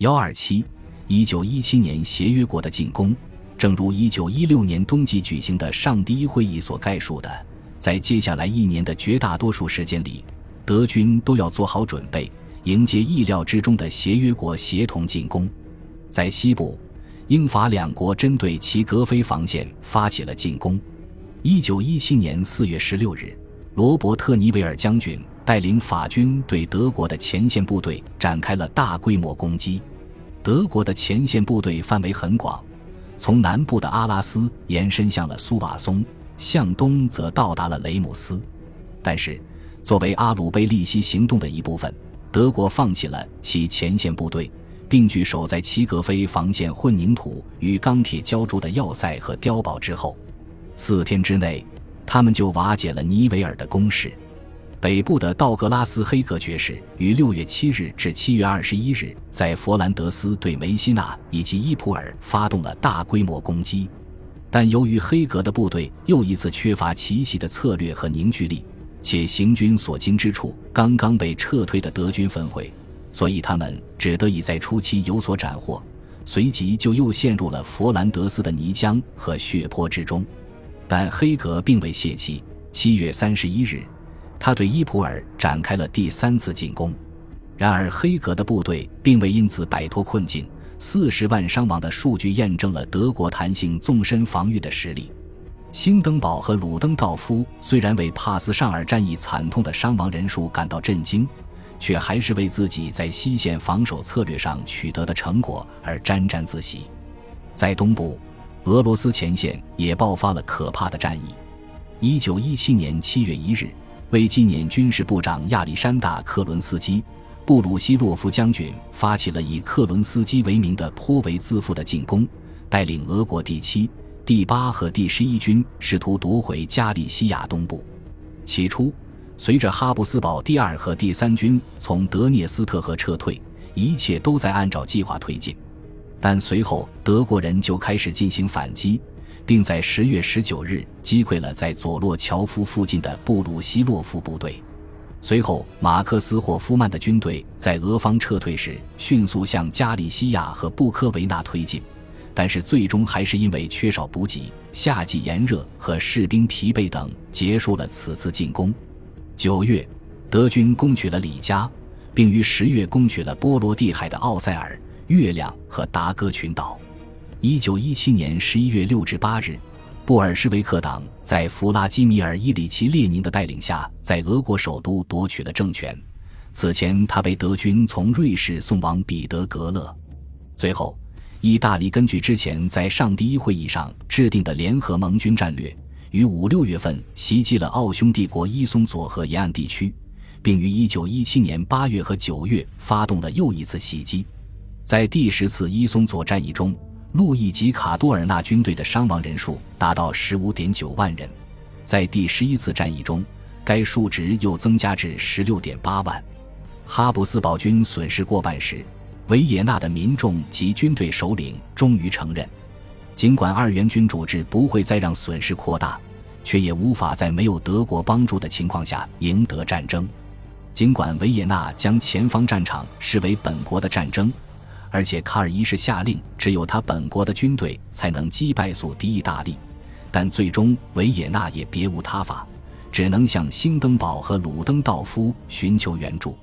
幺二七，一九一七年协约国的进攻，正如一九一六年冬季举行的上第一会议所概述的，在接下来一年的绝大多数时间里，德军都要做好准备，迎接意料之中的协约国协同进攻。在西部，英法两国针对其格菲防线发起了进攻。一九一七年四月十六日，罗伯特·尼维尔将军。带领法军对德国的前线部队展开了大规模攻击。德国的前线部队范围很广，从南部的阿拉斯延伸向了苏瓦松，向东则到达了雷姆斯。但是，作为阿鲁贝利西行动的一部分，德国放弃了其前线部队，并据守在齐格菲防线混凝土与钢铁浇筑的要塞和碉堡之后。四天之内，他们就瓦解了尼维尔的攻势。北部的道格拉斯·黑格爵士于六月七日至七月二十一日在佛兰德斯对梅西纳以及伊普尔发动了大规模攻击，但由于黑格的部队又一次缺乏奇袭的策略和凝聚力，且行军所经之处刚刚被撤退的德军焚毁，所以他们只得以在初期有所斩获，随即就又陷入了佛兰德斯的泥浆和血泊之中。但黑格并未泄气。七月三十一日。他对伊普尔展开了第三次进攻，然而黑格的部队并未因此摆脱困境。四十万伤亡的数据验证了德国弹性纵深防御的实力。兴登堡和鲁登道夫虽然为帕斯尚尔战役惨痛的伤亡人数感到震惊，却还是为自己在西线防守策略上取得的成果而沾沾自喜。在东部，俄罗斯前线也爆发了可怕的战役。一九一七年七月一日。为纪念军事部长亚历山大·克伦斯基，布鲁希洛夫将军发起了以克伦斯基为名的颇为自负的进攻，带领俄国第七、第八和第十一军试图夺回加利西亚东部。起初，随着哈布斯堡第二和第三军从德涅斯特河撤退，一切都在按照计划推进。但随后，德国人就开始进行反击。并在十月十九日击溃了在佐洛乔夫附近的布鲁希洛夫部队。随后，马克思霍夫曼的军队在俄方撤退时迅速向加利西亚和布科维纳推进，但是最终还是因为缺少补给、夏季炎热和士兵疲惫等，结束了此次进攻。九月，德军攻取了里加，并于十月攻取了波罗的海的奥塞尔、月亮和达哥群岛。一九一七年十一月六至八日，布尔什维克党在弗拉基米尔·伊里奇·列宁的带领下，在俄国首都夺取了政权。此前，他被德军从瑞士送往彼得格勒。最后，意大利根据之前在上第一会议上制定的联合盟军战略，于五六月份袭击了奥匈帝国伊松佐河沿岸地区，并于一九一七年八月和九月发动了又一次袭击。在第十次伊松佐战役中，路易吉卡多尔纳军队的伤亡人数达到十五点九万人，在第十一次战役中，该数值又增加至十六点八万。哈布斯堡军损失过半时，维也纳的民众及军队首领终于承认，尽管二元军主制不会再让损失扩大，却也无法在没有德国帮助的情况下赢得战争。尽管维也纳将前方战场视为本国的战争。而且卡尔一世下令，只有他本国的军队才能击败宿敌意大利，但最终维也纳也别无他法，只能向兴登堡和鲁登道夫寻求援助。